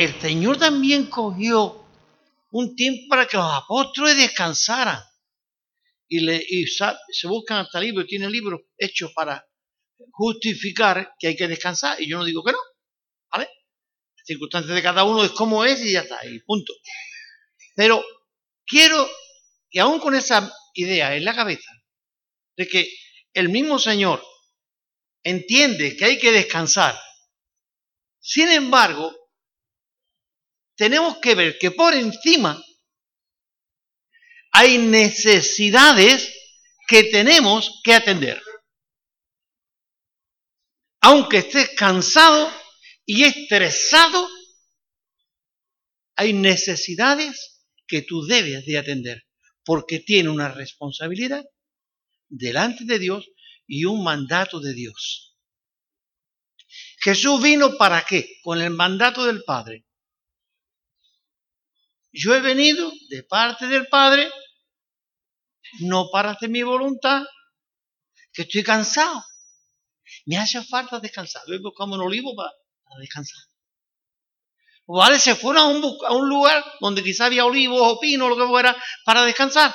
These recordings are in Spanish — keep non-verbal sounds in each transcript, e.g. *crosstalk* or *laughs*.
el Señor también cogió un tiempo para que los apóstoles descansaran. Y, se buscan hasta libros, tienen libros hechos para justificar que hay que descansar. Y yo no digo que no. ¿Vale? Las circunstancias de cada uno es como es y ya está, y punto. Pero quiero que aún con esa idea en la cabeza, de que el mismo Señor entiende que hay que descansar, sin embargo, tenemos que ver que por encima hay necesidades que tenemos que atender. Aunque estés cansado y estresado, hay necesidades que tú debes de atender, porque tiene una responsabilidad delante de Dios y un mandato de Dios. Jesús vino para qué? Con el mandato del Padre. Yo he venido de parte del Padre, no para hacer mi voluntad, que estoy cansado. Me hace falta descansar. Hoy buscamos un olivo para, descansar. O vale, se fueron a un, a un lugar donde quizá había olivos o pinos o lo que fuera para descansar.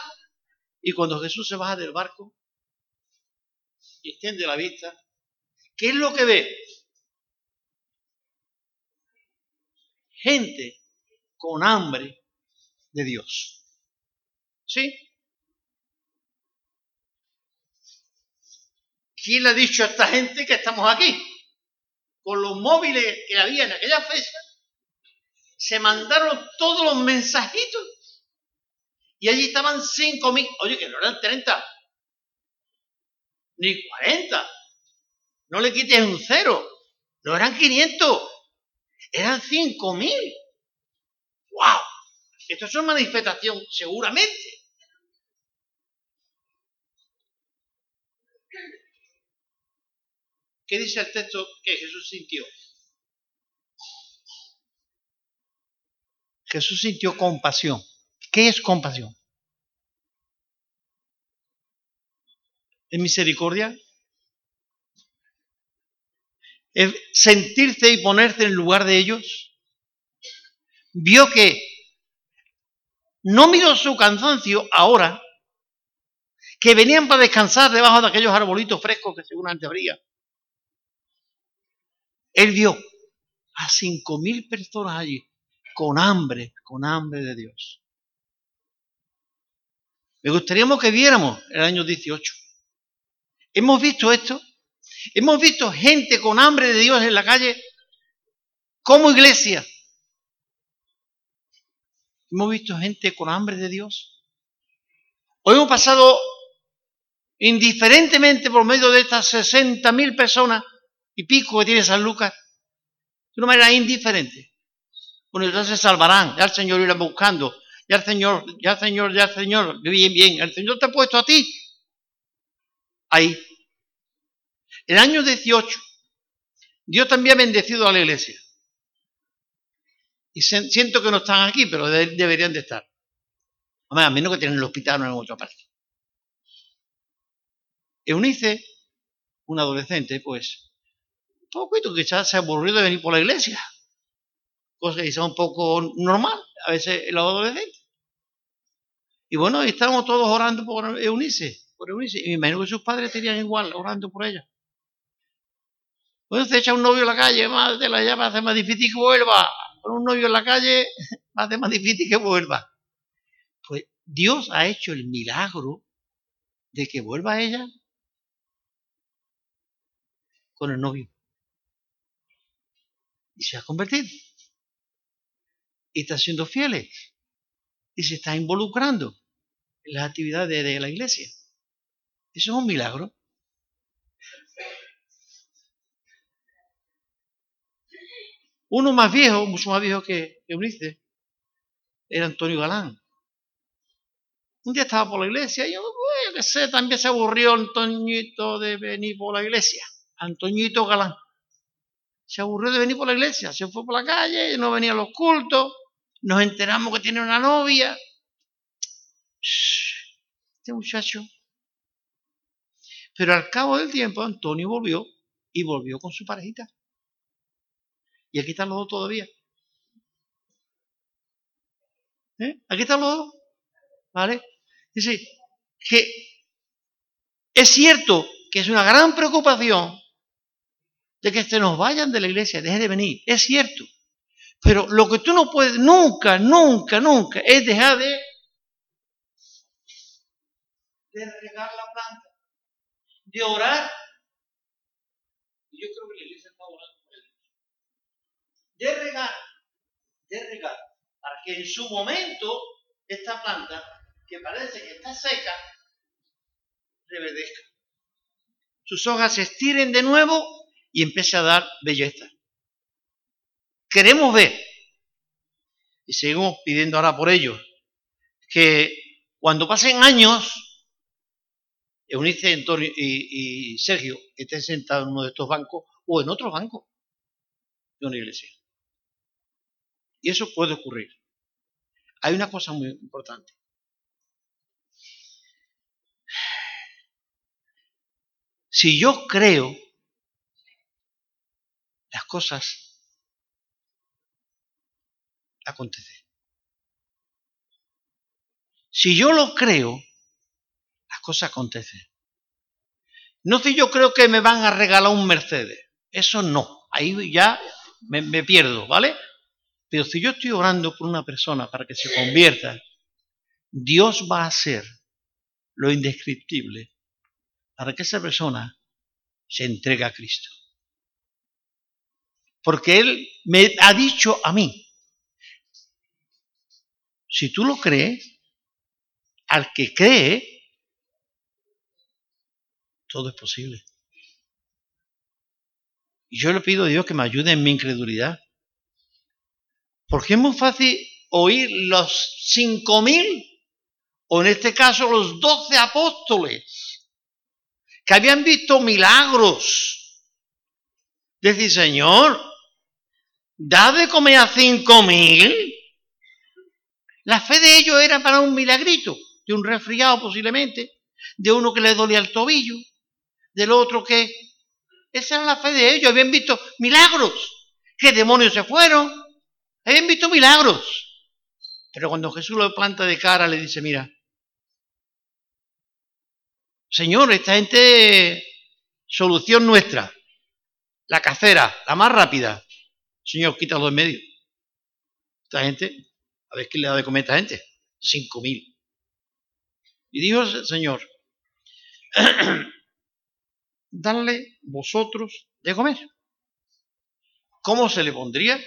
Y cuando Jesús se baja del barco y extiende la vista, ¿qué es lo que ve? Gente con hambre de Dios. ¿Sí? ¿Quién le ha dicho a esta gente que estamos aquí? Con los móviles que había en aquella fecha, se mandaron todos los mensajitos. Y allí estaban cinco mil. Oye, que no eran 30, ni 40. No le quites un cero. No eran 500, eran cinco mil. ¡Wow! Esto es una manifestación, seguramente. ¿Qué dice el texto que Jesús sintió? Jesús sintió compasión. ¿Qué es compasión? ¿Es misericordia? ¿Es sentirse y ponerse en lugar de ellos? Vio que no miró su cansancio ahora, que venían para descansar debajo de aquellos arbolitos frescos que seguramente habría. Él vio a cinco mil personas allí con hambre, con hambre de Dios. Me gustaría que viéramos el año 18. ¿Hemos visto esto? ¿Hemos visto gente con hambre de Dios en la calle como iglesia? ¿Hemos visto gente con hambre de Dios? Hoy hemos pasado indiferentemente por medio de estas 60 mil personas y pico que tiene San Lucas, de una manera indiferente. Bueno, se salvarán, ya el Señor irá buscando, ya el Señor, ya Señor, ya Señor, bien, bien, el Señor te ha puesto a ti ahí. El año 18, Dios también ha bendecido a la iglesia. Y siento que no están aquí, pero deberían de estar. A menos que tienen el hospital o en otra parte. Eunice, un adolescente, pues, poquito que ya se aburrió de venir por la iglesia. Cosa que es un poco normal, a veces el adolescente. Y bueno, estábamos todos orando por Eunice, por Eunice. Y me imagino que sus padres tenían igual, orando por ella. Bueno, se echa un novio en la calle, más de la llama hace más difícil que vuelva. Con un novio en la calle, *laughs* hace más difícil que vuelva. Pues Dios ha hecho el milagro de que vuelva ella con el novio y se ha convertido. Y está siendo fiel y se está involucrando en las actividades de la iglesia. Eso es un milagro. Uno más viejo, mucho más viejo que Eunice, era Antonio Galán. Un día estaba por la iglesia y yo, que sé, también se aburrió Antoñito de venir por la iglesia. Antoñito Galán se aburrió de venir por la iglesia, se fue por la calle, no venía a los cultos, nos enteramos que tiene una novia. este muchacho. Pero al cabo del tiempo, Antonio volvió y volvió con su parejita. Y aquí están los dos todavía. ¿Eh? Aquí están los dos. ¿Vale? Dice que es cierto que es una gran preocupación de que se nos vayan de la iglesia, deje de venir. Es cierto. Pero lo que tú no puedes nunca, nunca, nunca es dejar de, de regar la planta, de orar. Yo creo que la iglesia está orando por De regar, de regar, para que en su momento esta planta, que parece que está seca, reverdezca. Sus hojas se estiren de nuevo y empiece a dar belleza. Queremos ver, y seguimos pidiendo ahora por ello, que cuando pasen años, Eunice, Antonio y, y Sergio estén sentados en uno de estos bancos o en otro banco de una iglesia. Y eso puede ocurrir. Hay una cosa muy importante. Si yo creo las cosas acontecen. Si yo lo creo, las cosas acontecen. No si yo creo que me van a regalar un Mercedes. Eso no. Ahí ya me, me pierdo, ¿vale? Pero si yo estoy orando por una persona para que se convierta, Dios va a hacer lo indescriptible para que esa persona se entregue a Cristo. Porque Él me ha dicho a mí, si tú lo crees, al que cree, todo es posible. Y yo le pido a Dios que me ayude en mi incredulidad. Porque es muy fácil oír los cinco mil, o en este caso los doce apóstoles, que habían visto milagros. Decir, Señor, da de comer a cinco mil. La fe de ellos era para un milagrito, de un resfriado posiblemente, de uno que le dolía el tobillo, del otro que... Esa era la fe de ellos, habían visto milagros, que demonios se fueron, habían visto milagros. Pero cuando Jesús lo planta de cara, le dice, mira, Señor, esta gente, solución nuestra, la casera, la más rápida, Señor, quítalo en medio. Esta gente, a ver qué le da de comer a esta gente. Cinco mil. Y dijo el Señor, *clears throat* dadle vosotros de comer. ¿Cómo se le pondría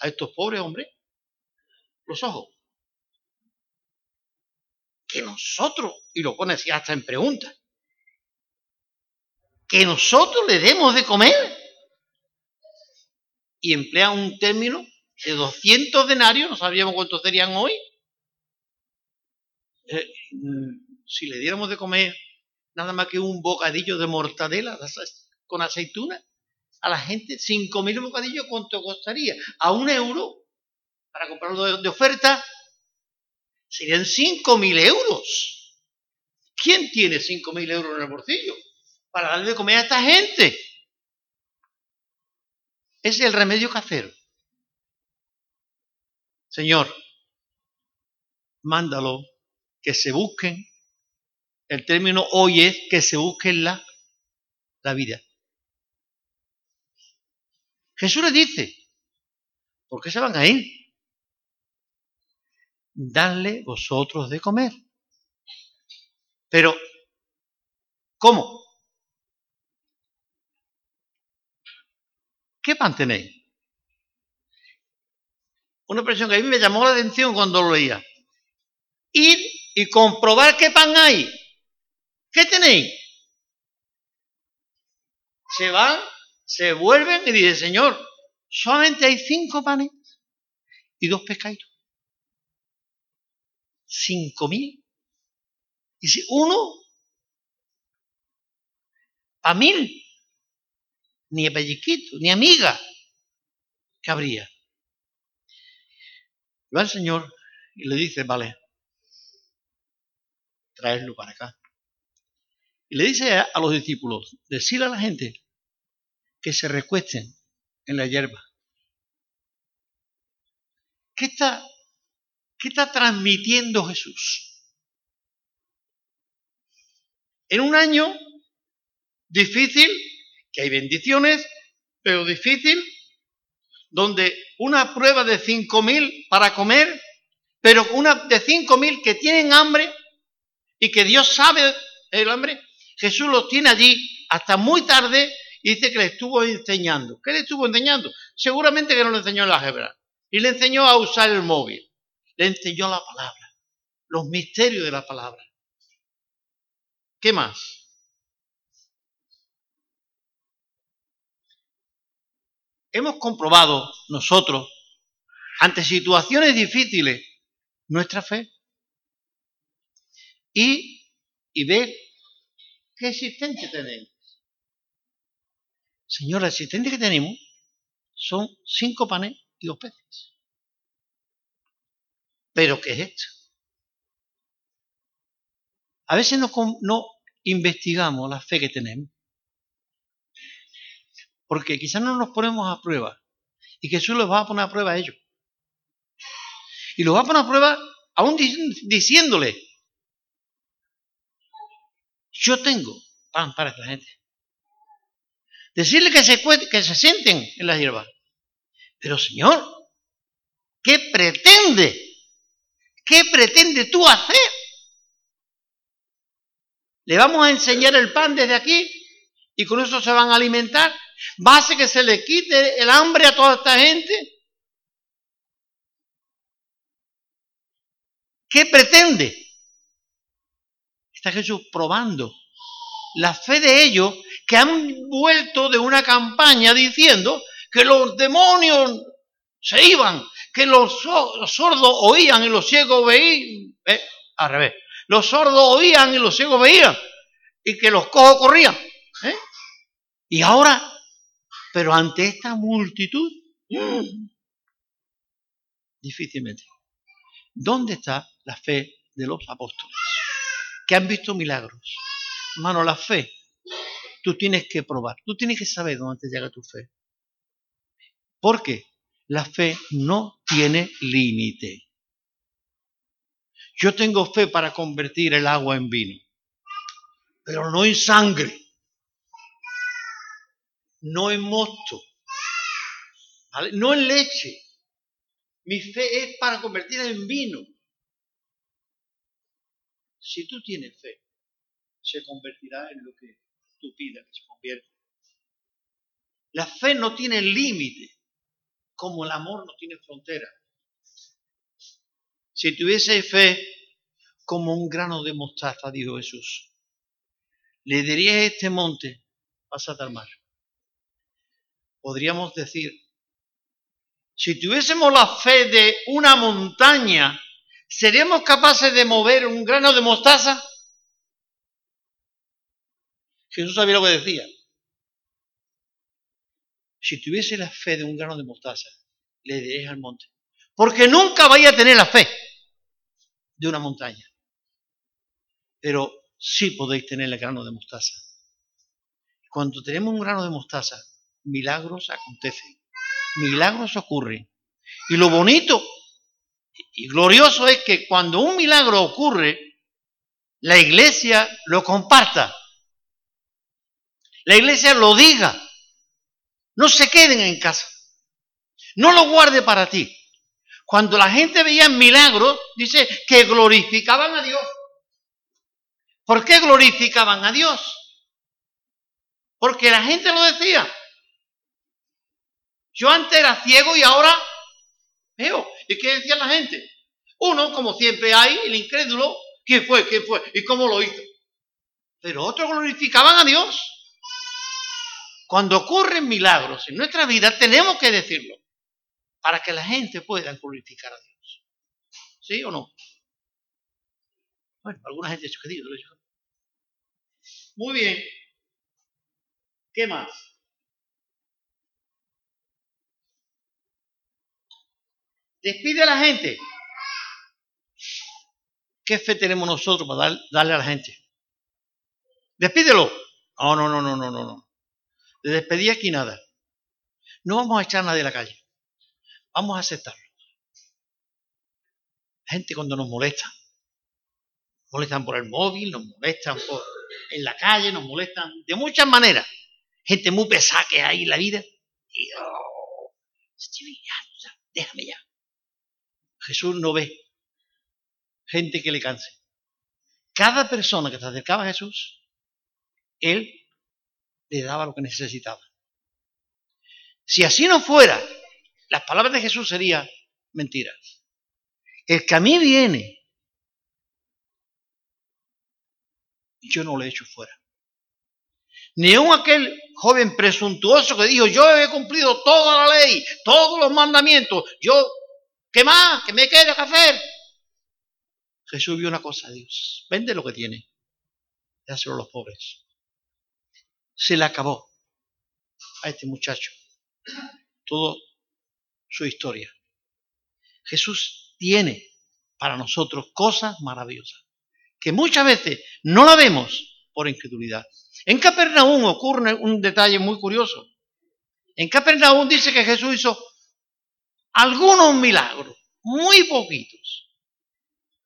a estos pobres hombres los ojos? Que nosotros, y lo pone así hasta en pregunta, que nosotros le demos de comer y emplea un término de 200 denarios, no sabíamos cuántos serían hoy. Eh, mm, si le diéramos de comer nada más que un bocadillo de mortadela con aceituna, a la gente 5.000 bocadillos, ¿cuánto costaría? A un euro, para comprarlo de, oferta, serían 5.000 euros. ¿Quién tiene 5.000 euros en el bolsillo para darle de comer a esta gente? es el remedio casero. Señor, mándalo que se busquen. El término hoy es que se busquen la, la vida. Jesús le dice, ¿por qué se van a ir? Dadle vosotros de comer. Pero, ¿cómo? ¿Qué pan tenéis? Una expresión que a mí me llamó la atención cuando lo leía. Ir y comprobar qué pan hay. ¿Qué tenéis? Se van, se vuelven y dicen, Señor, solamente hay cinco panes y dos pescaditos. Cinco mil. Y si uno a mil ni a pellizquito, ni amiga que habría. va el Señor y le dice, vale, traerlo para acá. Y le dice a, los discípulos, decirle a la gente que se recuesten en la hierba. ¿Qué está ¿Qué está transmitiendo Jesús? En un año difícil, que hay bendiciones, pero difícil, donde una prueba de 5.000 para comer, pero una de 5.000 que tienen hambre y que Dios sabe el hambre, Jesús los tiene allí hasta muy tarde y dice que le estuvo enseñando. ¿Qué le estuvo enseñando? Seguramente que no le enseñó la álgebra. Y le enseñó a usar el móvil. Le enseñó la palabra, los misterios de la palabra. ¿Qué más? Hemos comprobado nosotros, ante situaciones difíciles, nuestra fe. Y, y ver qué existencia tenemos. Señor, la existencia que tenemos son cinco panes y dos peces. ¿Pero qué es esto? A veces no, no investigamos la fe que tenemos. Porque quizás no nos ponemos a prueba. Y Jesús los va a poner a prueba a ellos. Y los va a poner a prueba aún diciéndole, yo tengo pan para esta gente. Decirle que se, que se sienten en la hierba. Pero Señor, ¿qué pretende? ¿Qué pretende tú hacer? ¿Le vamos a enseñar el pan desde aquí y con eso se van a alimentar? ¿Va a hacer que se le quite el hambre a toda esta gente? ¿Qué pretende? Está Jesús probando la fe de ellos que han vuelto de una campaña diciendo que los demonios se iban, que los, sordos oían y los ciegos veían, eh, al revés, los sordos oían y los ciegos veían, y que los cojos corrían. ¿eh? Y ahora, pero ante esta multitud, mm, difícilmente. ¿Dónde está la fe de los apóstoles? Que han visto milagros. Hermano, la fe, tú tienes que probar, tú tienes que saber dónde te llega tu fe. Porque la fe no tiene límite. Yo tengo fe para convertir el agua en vino, pero no en sangre, no en mosto, no en leche. Mi fe es para convertirla en vino. Si tú tienes fe, se convertirá en lo que tú. La fe no tiene límite, como el amor no tiene frontera. Si tuviese fe como un grano de mostaza, dijo Jesús, le diría este monte, pásate al mar. Podríamos decir, si tuviésemos la fe de una montaña, ¿seríamos capaces de mover un grano de mostaza? Jesús sabía lo que decía. Si tuviese la fe de un grano de mostaza, le diréis al monte. Porque nunca vaya a tener la fe de una montaña. Pero sí podéis tener el grano de mostaza. Cuando tenemos un grano de mostaza, milagros acontecen. Milagros ocurren. Y lo bonito y glorioso es que cuando un milagro ocurre, la iglesia lo comparta. La iglesia lo diga. No se queden en casa. No lo guarde para ti. Cuando la gente veía milagros, dice que glorificaban a Dios. ¿Por qué glorificaban a Dios? Porque la gente lo decía. Yo antes era ciego y ahora veo. ¿Y qué decía la gente? Uno, como siempre hay, el incrédulo, ¿quién fue? ¿Quién fue? ¿Y cómo lo hizo? Pero otros glorificaban a Dios. Cuando ocurren milagros en nuestra vida, tenemos que decirlo para que la gente pueda glorificar a Dios. ¿Sí o no? Bueno, alguna gente ha dicho que lo dicho. Muy bien. ¿Qué más? Despide a la gente. ¿Qué fe tenemos nosotros para darle a la gente? Despídelo. No, no, no, no, no, no. De despedir aquí nada. No vamos a echar a nadie a la calle. Vamos a aceptarlo. gente cuando nos molesta. Nos molestan por el móvil, nos molestan por, en la calle, nos molestan de muchas maneras. Gente muy pesada que hay en la vida. Y, oh, déjame ya. Jesús no ve gente que le canse. Cada persona que se acercaba a Jesús, Él le daba lo que necesitaba. Si así no fuera, las palabras de Jesús serían mentiras. El que a mí viene, yo no lo he hecho fuera. Ni aun aquel joven presuntuoso que dijo, yo he cumplido toda la ley, todos los mandamientos, yo, ¿qué más? ¿Qué me queda que hacer? Jesús vio una cosa, Dios, vende lo que tiene, dáselo a los pobres. Se le acabó a este muchacho toda su historia. Jesús tiene para nosotros cosas maravillosas, que muchas veces no la vemos por incredulidad. En Capernaum ocurre un detalle muy curioso. En Capernaum dice que Jesús hizo algunos milagros, muy poquitos.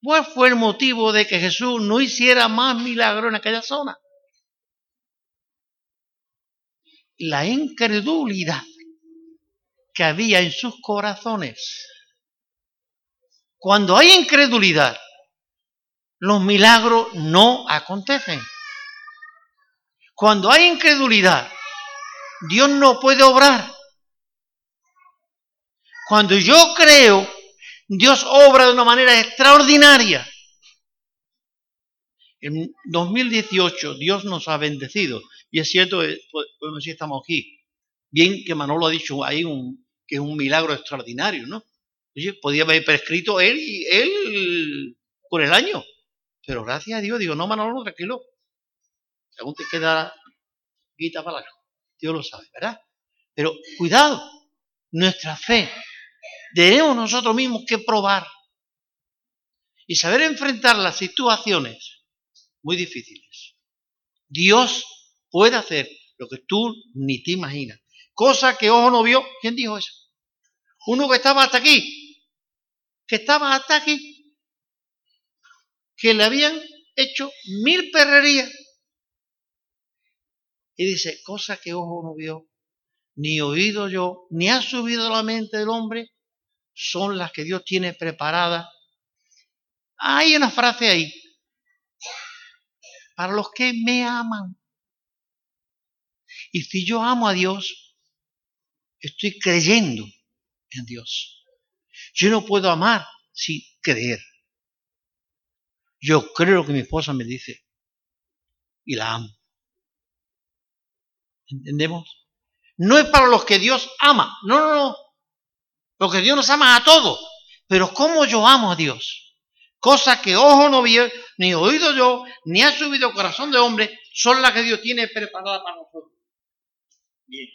¿Cuál fue el motivo de que Jesús no hiciera más milagros en aquella zona? La incredulidad que había en sus corazones. Cuando hay incredulidad, los milagros no acontecen. Cuando hay incredulidad, Dios no puede obrar. Cuando yo creo, Dios obra de una manera extraordinaria. En 2018 Dios nos ha bendecido. Y es cierto, podemos decir, estamos aquí. Bien que Manolo ha dicho ahí un, que es un milagro extraordinario, ¿no? Oye, podía haber prescrito él y él por el año. Pero gracias a Dios, digo, no, Manolo, tranquilo. Según te queda guita para largo. Dios lo sabe, ¿verdad? Pero cuidado, nuestra fe tenemos nosotros mismos que probar y saber enfrentar las situaciones muy difíciles. Dios puede hacer lo que tú ni te imaginas. Cosa que ojo no vio. ¿Quién dijo eso? Uno que estaba hasta aquí. Que estaba hasta aquí. Que le habían hecho mil perrerías. Y dice, cosa que ojo no vio, ni oído yo, ni ha subido la mente del hombre, son las que Dios tiene preparadas. Hay una frase ahí. Para los que me aman. Y si yo amo a Dios, estoy creyendo en Dios. Yo no puedo amar sin creer. Yo creo lo que mi esposa me dice y la amo. ¿Entendemos? No es para los que Dios ama. No, no, no. Porque Dios nos ama a todos. Pero ¿cómo yo amo a Dios? Cosas que ojo no vio, ni oído yo, ni ha subido corazón de hombre, son las que Dios tiene preparadas para nosotros. Bien.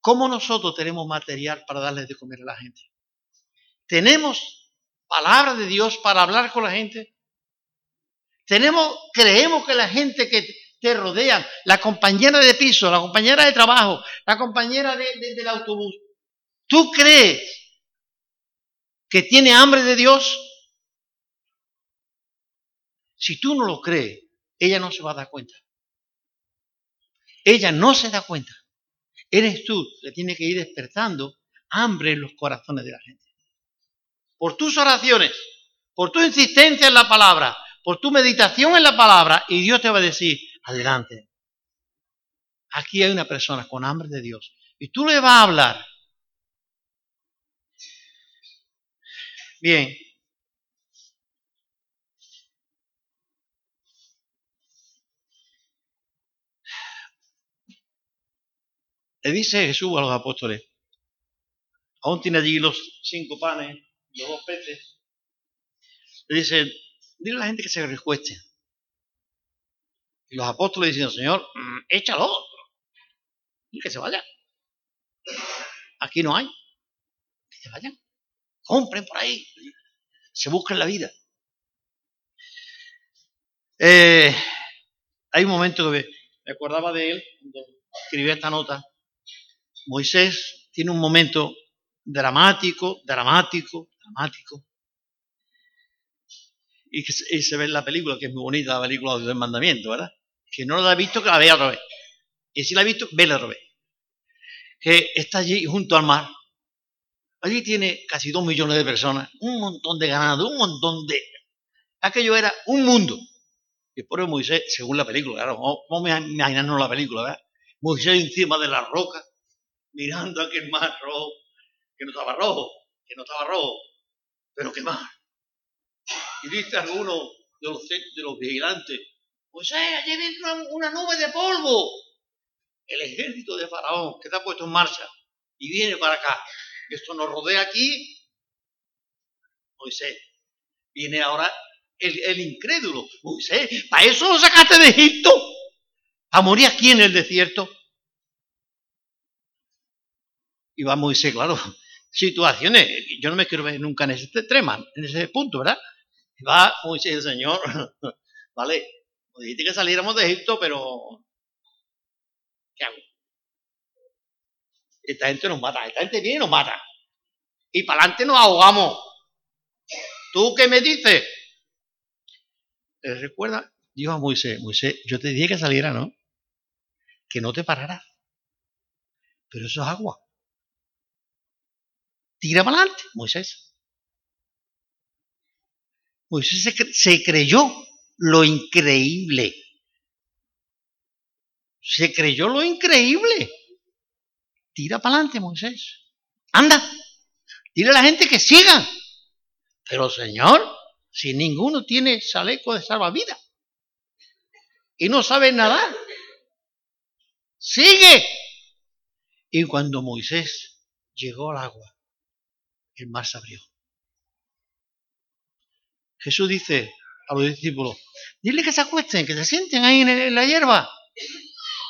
¿Cómo nosotros tenemos material para darles de comer a la gente? ¿Tenemos palabra de Dios para hablar con la gente? Tenemos, creemos que la gente que te rodea, la compañera de piso, la compañera de trabajo, la compañera del autobús, ¿tú crees que tiene hambre de Dios? Si tú no lo crees, ella no se va a dar cuenta. Ella no se da cuenta. Eres tú que tienes que ir despertando hambre en los corazones de la gente. Por tus oraciones, por tu insistencia en la palabra, por tu meditación en la palabra, y Dios te va a decir, adelante. Aquí hay una persona con hambre de Dios. Y tú le vas a hablar. Bien. Le dice Jesús a los apóstoles, aún tiene allí los cinco panes, los dos peces. Le dice, dile a la gente que se recueste. Y los apóstoles dicen, Señor, mm, échalo. Y que se vayan. Aquí no hay. Que se vayan. Compren por ahí. Se busquen la vida. Eh, hay un momento que me acordaba de él cuando escribí esta nota. Moisés tiene un momento dramático, dramático, dramático. y, que se, ve en la película, que es muy bonita la película del mandamiento, ¿verdad? Que no la ha visto, que la vea otra vez. Y si la ha visto, vela otra vez. Que está allí junto al mar. Allí tiene casi dos millones de personas, un montón de ganado, un montón de... Aquello era un mundo. Y por eso Moisés, según la película, claro, vamos a imaginarnos la película, ¿verdad? Moisés encima de la roca, mirando aquel mar rojo, que no estaba rojo, que no estaba rojo, pero qué mar. Y dice alguno de los, vigilantes, Moisés, allí viene una, una nube de polvo. El ejército de Faraón que está puesto en marcha y viene para acá. Esto nos rodea aquí. Moisés, viene ahora el, el incrédulo. Moisés, ¿para eso lo sacaste de Egipto? ¿A morir aquí en el desierto? Y va Moisés, claro, *laughs* situaciones, yo no me quiero ver nunca en ese tema, en ese punto, ¿verdad? Y va Moisés, el Señor, *laughs* vale, dijiste que saliéramos de Egipto, pero ¿qué hago? Esta gente nos mata, esta gente viene y nos mata. Y para adelante nos ahogamos. ¿Tú qué me dices? ¿Te recuerda? Dijo a Moisés, Moisés, yo te dije que saliera, ¿no? Que no te parara. Pero eso es agua. Tira para adelante, Moisés. Moisés se, cre se creyó lo increíble. Se creyó lo increíble. Tira para adelante, Moisés. Anda. Dile a la gente que sigan. Pero Señor, si ninguno tiene chaleco de salvavidas y no sabe nadar, sigue. Y cuando Moisés llegó al agua, el mar se abrió. Jesús dice a los discípulos, dile que se acuesten, que se sienten ahí en, la hierba.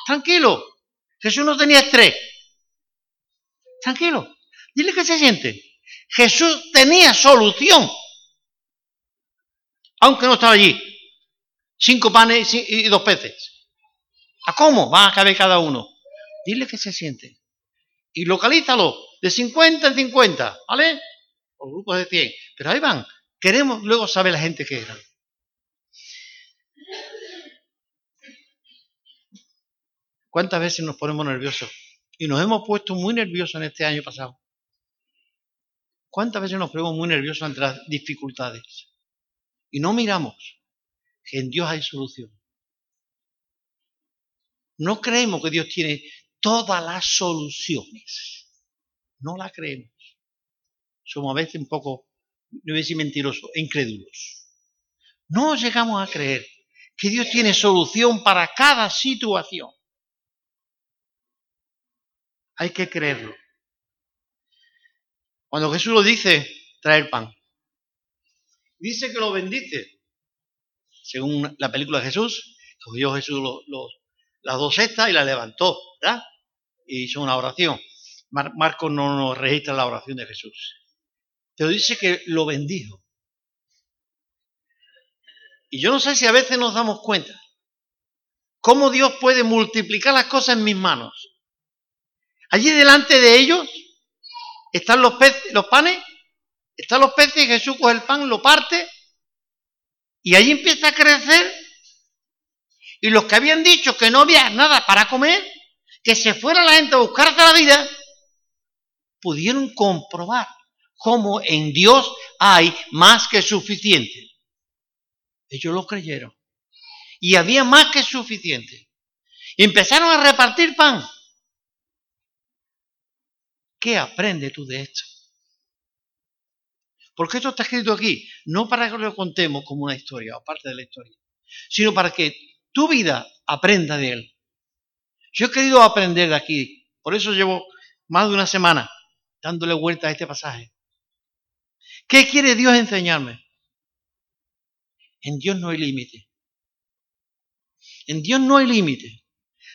Tranquilo. Jesús no tenía estrés. Tranquilo. Dile que se sienten. Jesús tenía solución. Aunque no estaba allí. Cinco panes y dos peces. ¿A cómo va a caber cada uno? Dile que se sienten. Y localízalo de 50 en 50, ¿vale? O grupos de 100. Pero ahí van. Queremos luego saber la gente que eran. ¿Cuántas veces nos ponemos nerviosos? Y nos hemos puesto muy nerviosos en este año pasado. ¿Cuántas veces nos ponemos muy nerviosos ante las dificultades? Y no miramos que en Dios hay solución. No creemos que Dios tiene todas las soluciones. No la creemos. Somos a veces un poco, no voy a decir mentirosos, incrédulos. No llegamos a creer que Dios tiene solución para cada situación. Hay que creerlo. Cuando Jesús lo dice, trae el pan. Dice que lo bendice. Según la película de Jesús, cogió Jesús las dos cestas y las levantó, ¿verdad? Y hizo una oración. Marcos no nos registra la oración de Jesús. Pero dice que lo bendijo. Y yo no sé si a veces nos damos cuenta cómo Dios puede multiplicar las cosas en mis manos. Allí delante de ellos están los peces, los panes, están los peces y Jesús coge el pan, lo parte y allí empieza a crecer. Y los que habían dicho que no había nada para comer, que se fuera la gente a buscarse la vida, pudieron comprobar cómo en Dios hay más que suficiente. Ellos lo creyeron. Y había más que suficiente. Empezaron a repartir pan. ¿Qué aprendes tú de esto? Porque esto está escrito aquí, no para que lo contemos como una historia o parte de la historia, sino para que tu vida aprenda de él. Yo he querido aprender de aquí, por eso llevo más de una semana dándole vuelta a este pasaje. ¿Qué quiere Dios enseñarme? En Dios no hay límite. En Dios no hay límite.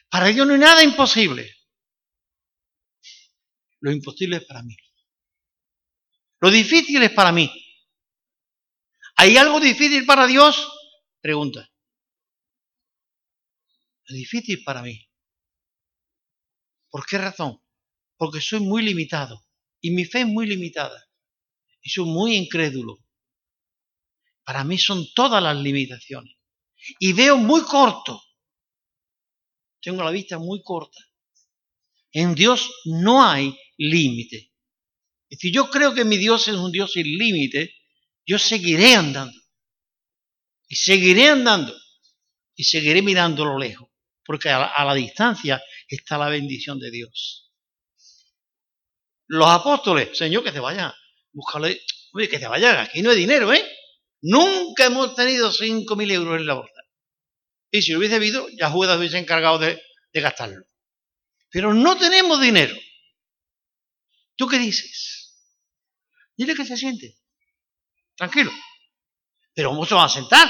Para Dios no hay nada imposible. Lo imposible es para mí. Lo difícil es para mí. ¿Hay algo difícil para Dios? Pregunta. Lo difícil para mí. ¿Por qué razón? Porque soy muy limitado y mi fe es muy limitada y soy muy incrédulo. Para mí son todas las limitaciones. Y veo muy corto. Tengo la vista muy corta. En Dios no hay límite. Y si yo creo que mi Dios es un Dios sin límite, yo seguiré andando. Y seguiré andando. Y seguiré mirando lo lejos. Porque a la, distancia está la bendición de Dios. Los apóstoles, Señor, que te vayan. Búscale, oye, que te vayan. Aquí no hay dinero, ¿eh? Nunca hemos tenido cinco mil euros en la bolsa. Y si lo hubiese habido, ya Judas hubiese encargado de, de gastarlo. Pero no tenemos dinero. ¿Tú qué dices? Dile que se siente. Tranquilo. Pero ¿cómo se van a sentar?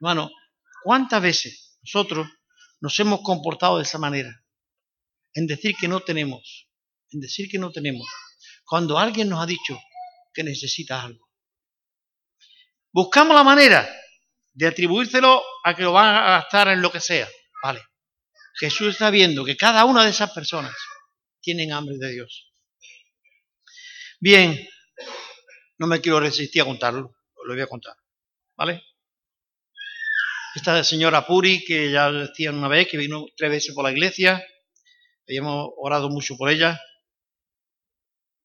Hermano, ¿cuántas veces nosotros nos hemos comportado de esa manera? En decir que no tenemos. En decir que no tenemos. Cuando alguien nos ha dicho que necesita algo. Buscamos la manera de atribuírselo a que lo van a gastar en lo que sea. Vale. Jesús está viendo que cada una de esas personas tienen hambre de Dios. Bien, no me quiero resistir a contarlo, lo voy a contar. ¿Vale? Esta señora Puri, que ya decía una vez, que vino tres veces por la iglesia, habíamos orado mucho por ella.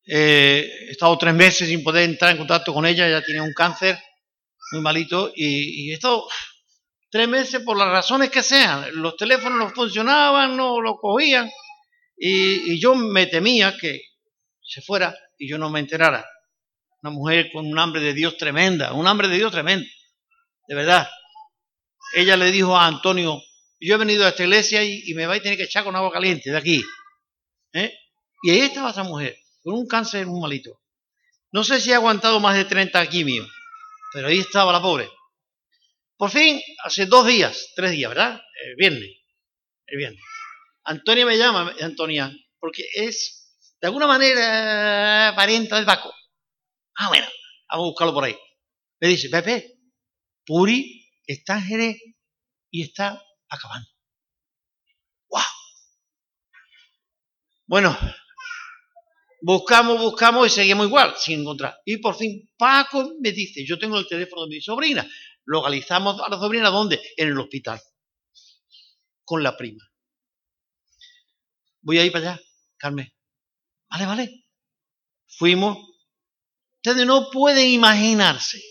Eh, he estado tres meses sin poder entrar en contacto con ella, ella tiene un cáncer muy malito y, y he estado tres meses por las razones que sean. Los teléfonos no funcionaban, no lo cogían y, yo me temía que se fuera y yo no me enterara. Una mujer con un hambre de Dios tremenda, un hambre de Dios tremendo, de verdad. Ella le dijo a Antonio, yo he venido a esta iglesia y, me vais a tener que echar con agua caliente de aquí. ¿eh? Y ahí estaba esa mujer, con un cáncer muy malito. No sé si ha aguantado más de 30 quimios, pero ahí estaba la pobre. Por fin, hace dos días, tres días, ¿verdad? El viernes. El viernes. Antonia me llama, Antonia, porque es de alguna manera parienta del Paco. Ah, bueno, vamos a buscarlo por ahí. Me dice, Pepe, Puri está en Jerez y está acabando. ¡Wow! Bueno, buscamos, buscamos y seguimos igual, sin encontrar. Y por fin Paco me dice, yo tengo el teléfono de mi sobrina. Localizamos a la sobrina, ¿dónde? En el hospital. Con la prima voy a ir para allá, Carmen. Vale, vale. Fuimos. Ustedes no pueden imaginarse.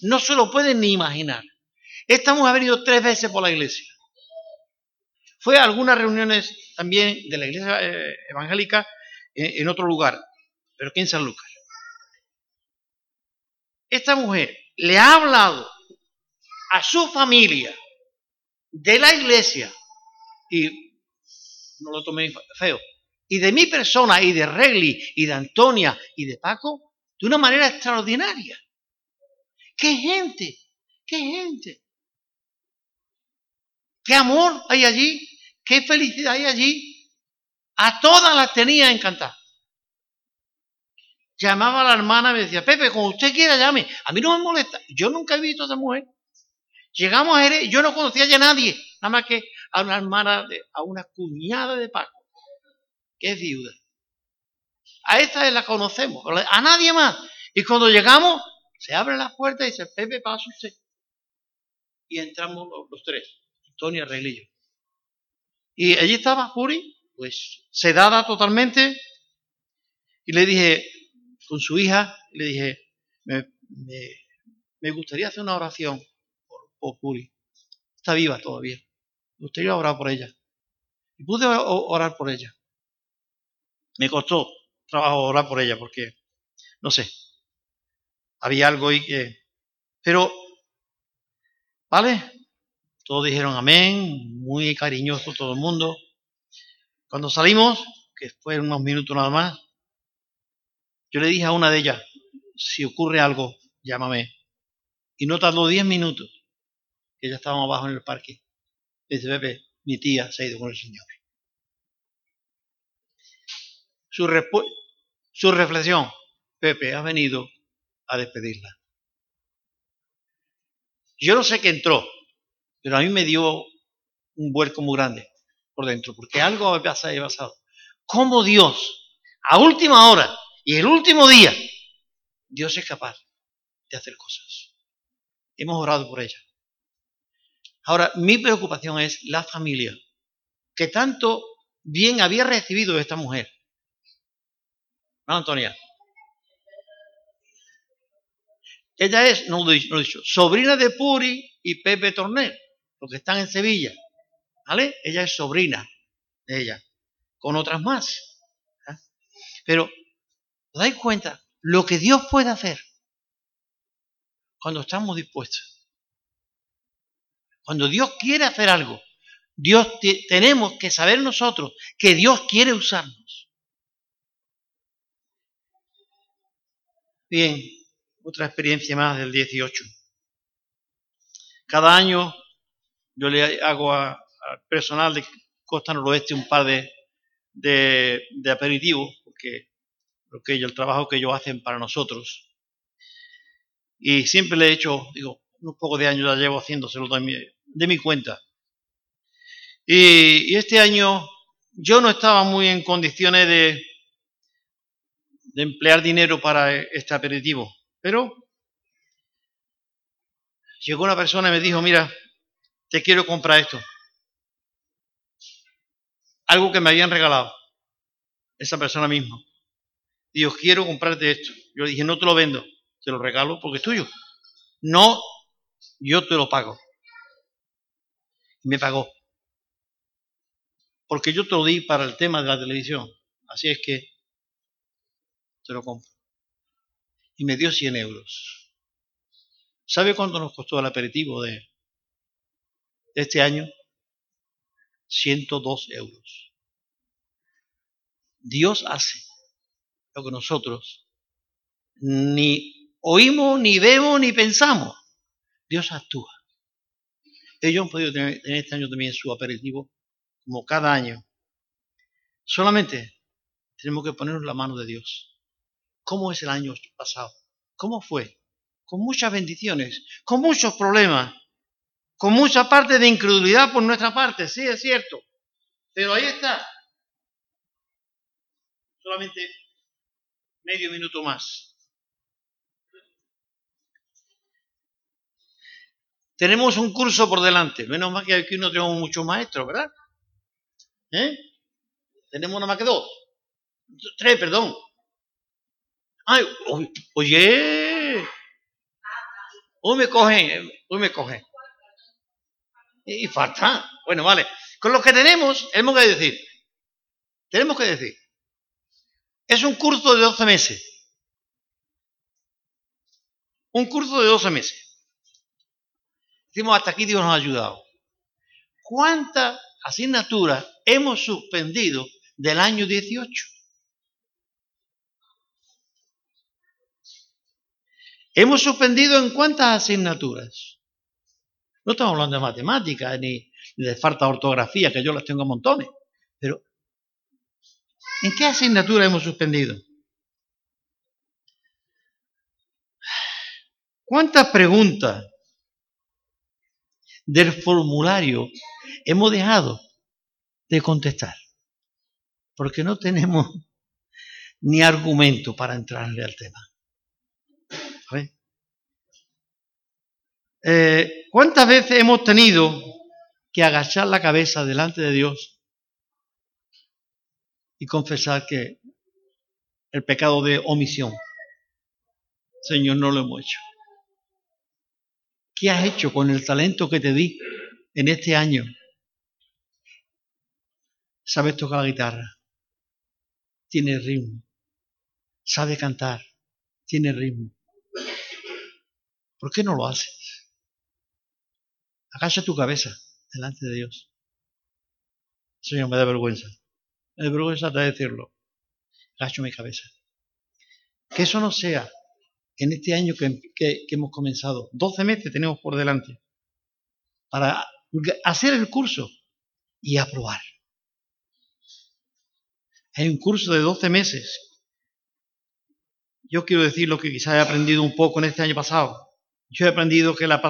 No se lo pueden ni imaginar. Esta mujer tres veces por la iglesia. Fue a algunas reuniones también de la iglesia eh, evangélica en otro lugar, pero aquí en San Lucas. Esta mujer le ha hablado a su familia de la iglesia y no lo tomé feo, y de mi persona, y de Regli, y de Antonia, y de Paco, de una manera extraordinaria. ¡Qué gente! ¡Qué gente! ¡Qué amor hay allí! ¡Qué felicidad hay allí! A todas las tenía encantadas. Llamaba a la hermana y me decía, Pepe, como usted quiera, llame. A mí no me molesta. Yo nunca he visto a esa mujer. Llegamos a Jerez, yo no conocía ya a nadie, nada más que a una hermana, de, a una cuñada de Paco, que es viuda. A esta la conocemos, a nadie más. Y cuando llegamos, se abre la puerta y dice, Pepe, pasa usted. Y entramos los, tres, Antonio, Reglillo. Y allí estaba Puri, pues sedada totalmente. Y le dije, con su hija, le dije, me, me gustaría hacer una oración por Puri. Está viva todavía. Me gustaría orar por ella. Y pude orar por ella. Me costó trabajo orar por ella porque, no sé, había algo ahí que... Pero, ¿vale? Todos dijeron amén, muy cariñoso todo el mundo. Cuando salimos, que fue unos minutos nada más, yo le dije a una de ellas, si ocurre algo, llámame. Y no tardó diez minutos que ya estábamos abajo en el parque. Dice, Pepe, mi tía se ha ido con el Señor. Su, su reflexión, Pepe, ha venido a despedirla. Yo no sé qué entró, pero a mí me dio un vuelco muy grande por dentro, porque algo ha pasado. ¿Cómo Dios, a última hora y el último día, Dios es capaz de hacer cosas. Hemos orado por ella. Ahora, mi preocupación es la familia, que tanto bien había recibido esta mujer. ¿No, Antonia? Ella es, no lo he dicho, sobrina de Puri y Pepe Tornel, los que están en Sevilla. ¿Vale? Ella es sobrina de ella, con otras más. ¿eh? Pero, ¿os dais cuenta? Lo que Dios puede hacer cuando estamos dispuestos. Cuando Dios quiere hacer algo, Dios tenemos que saber nosotros que Dios quiere usarnos. Bien, otra experiencia más del 18. Cada año yo le hago al personal de Costa Noroeste un par de, de, aperitivos, porque, porque el trabajo que ellos hacen para nosotros. Y siempre le he hecho, digo, unos pocos de años ya llevo haciéndoselo de de mi cuenta. Y, y, este año yo no estaba muy en condiciones de, de emplear dinero para este aperitivo. Pero llegó una persona y me dijo, mira, te quiero comprar esto. Algo que me habían regalado. Esa persona misma. Dios, quiero comprarte esto. Yo dije, no te lo vendo, te lo regalo porque es tuyo. No, yo te lo pago. Y me pagó. Porque yo te lo di para el tema de la televisión. Así es que te lo compro y me dio 100 euros. ¿Sabe cuánto nos costó el aperitivo de, este año? 102 euros. Dios hace lo que nosotros ni oímos, ni vemos, ni pensamos. Dios actúa. Ellos han podido tener en este año también su aperitivo, como cada año. Solamente tenemos que ponernos la mano de Dios. ¿Cómo es el año pasado? ¿Cómo fue? Con muchas bendiciones, con muchos problemas, con mucha parte de incredulidad por nuestra parte, sí, es cierto. Pero ahí está. Solamente medio minuto más. Tenemos un curso por delante. Menos mal que aquí no tenemos muchos maestros, ¿verdad? ¿Eh? Tenemos nada más que dos. Tres, perdón. Ay, oye, hoy me cogen, hoy me cogen. Y, falta. Bueno, vale. Con lo que tenemos, tenemos que decir. Tenemos que decir. Es un curso de 12 meses. Un curso de 12 meses. Decimos, hasta aquí Dios nos ha ayudado. ¿Cuántas asignaturas hemos suspendido del año 18? Hemos suspendido en cuántas asignaturas. No estamos hablando de matemáticas ni, de falta de ortografía, que yo las tengo a montones. Pero, ¿en qué asignatura hemos suspendido? ¿Cuántas preguntas del formulario hemos dejado de contestar? Porque no tenemos ni argumento para entrarle al tema. Eh, ¿Cuántas veces hemos tenido que agachar la cabeza delante de Dios y confesar que el pecado de omisión, Señor, no lo hemos hecho? ¿Qué has hecho con el talento que te di en este año? ¿Sabes tocar la guitarra? Tiene ritmo. ¿Sabe cantar? Tiene ritmo. ¿Por qué no lo haces? Agacha tu cabeza delante de Dios. Señor, me da vergüenza. Me da vergüenza de decirlo. Agacho mi cabeza. Que eso no sea en este año que, hemos comenzado. 12 meses tenemos por delante para hacer el curso y aprobar. Hay un curso de 12 meses. Yo quiero decir lo que quizás he aprendido un poco en este año pasado. Yo he aprendido que las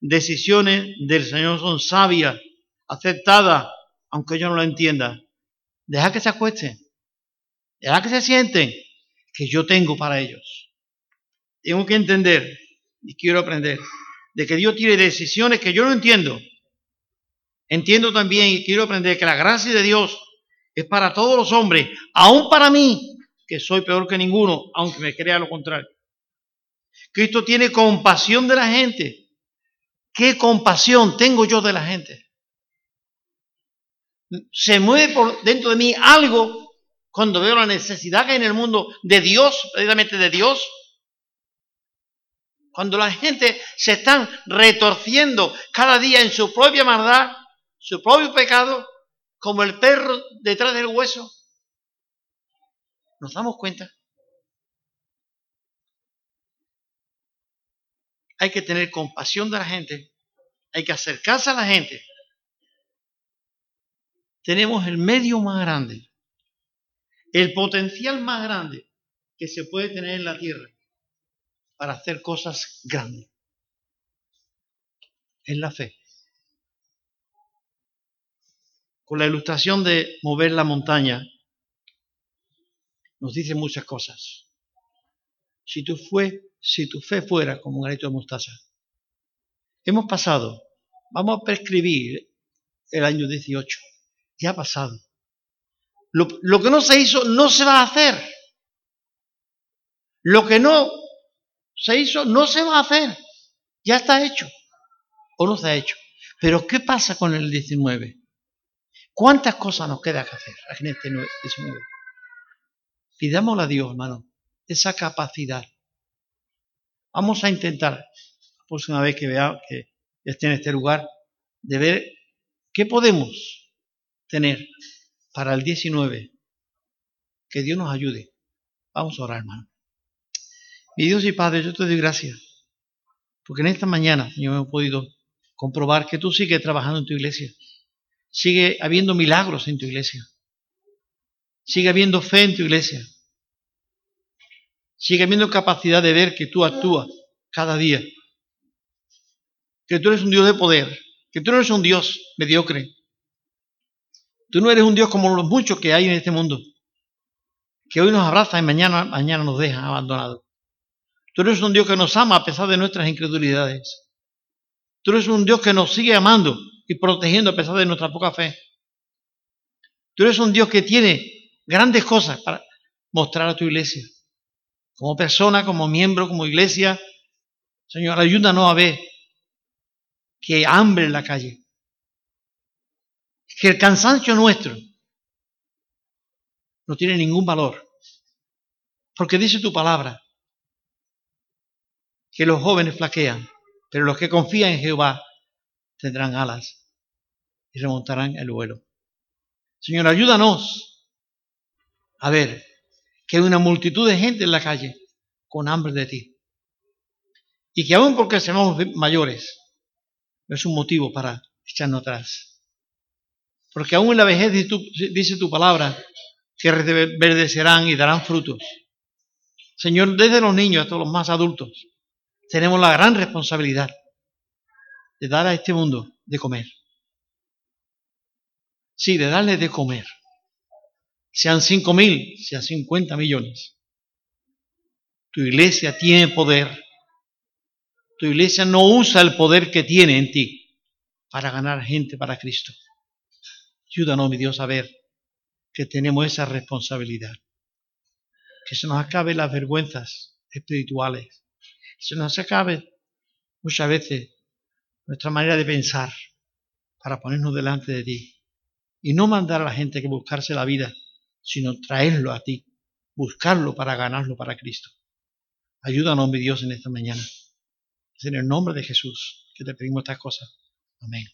decisiones del Señor son sabias, aceptadas, aunque yo no lo entienda. Deja que se acuesten, deja que se sienten, que yo tengo para ellos. Tengo que entender y quiero aprender de que Dios tiene decisiones que yo no entiendo. Entiendo también y quiero aprender que la gracia de Dios es para todos los hombres, aún para mí, que soy peor que ninguno, aunque me crea lo contrario. Cristo tiene compasión de la gente. ¿Qué compasión tengo yo de la gente? Se mueve por dentro de mí algo cuando veo la necesidad que hay en el mundo de Dios, precisamente de Dios. Cuando la gente se están retorciendo cada día en su propia maldad, su propio pecado, como el perro detrás del hueso. ¿Nos damos cuenta? Hay que tener compasión de la gente, hay que acercarse a la gente. Tenemos el medio más grande, el potencial más grande que se puede tener en la tierra para hacer cosas grandes. Es la fe. Con la ilustración de mover la montaña, nos dice muchas cosas. Si tu, fue, si tu fe fuera como un granito de mostaza. Hemos pasado, vamos a prescribir el año 18. Ya ha pasado. Lo, que no se hizo no se va a hacer. Lo que no se hizo no se va a hacer. Ya está hecho. O no se ha hecho. Pero ¿qué pasa con el 19? ¿Cuántas cosas nos queda que hacer en este 19? Pidámosle a Dios, hermano, esa capacidad. Vamos a intentar, la próxima vez que vea que esté en este lugar, de ver qué podemos tener para el 19. Que Dios nos ayude. Vamos a orar, hermano. Mi Dios y Padre, yo te doy gracias. Porque en esta mañana, yo hemos podido comprobar que tú sigues trabajando en tu iglesia. Sigue habiendo milagros en tu iglesia. Sigue habiendo fe en tu iglesia. Sigue habiendo capacidad de ver que tú actúas cada día. Que tú eres un Dios de poder. Que tú no eres un Dios mediocre. Tú no eres un Dios como los muchos que hay en este mundo. Que hoy nos abraza y mañana, mañana nos deja abandonados. Tú eres un Dios que nos ama a pesar de nuestras incredulidades. Tú eres un Dios que nos sigue amando y protegiendo a pesar de nuestra poca fe. Tú eres un Dios que tiene grandes cosas para mostrar a tu iglesia. Como persona, como miembro, como iglesia, Señor, ayúdanos a ver que hambre en la calle. Que el cansancio nuestro no tiene ningún valor. Porque dice tu palabra que los jóvenes flaquean, pero los que confían en Jehová tendrán alas y remontarán el vuelo. Señor, ayúdanos a ver que hay una multitud de gente en la calle con hambre de ti. Y que aún porque seamos mayores, no es un motivo para echarnos atrás. Porque aún en la vejez dice tu, palabra que reverdecerán y darán frutos. Señor, desde los niños hasta los más adultos, tenemos la gran responsabilidad de dar a este mundo de comer. Sí, de darle de comer. Sean cinco mil, sean cincuenta millones. Tu iglesia tiene poder. Tu iglesia no usa el poder que tiene en ti para ganar gente para Cristo. Ayúdanos, mi Dios, a ver que tenemos esa responsabilidad. Que se nos acabe las vergüenzas espirituales. Que se nos acabe muchas veces nuestra manera de pensar para ponernos delante de ti y no mandar a la gente que buscarse la vida, sino traerlo a ti, buscarlo para ganarlo para Cristo. Ayúdanos, mi Dios, en esta mañana. Es en el nombre de Jesús que te pedimos estas cosas. Amén.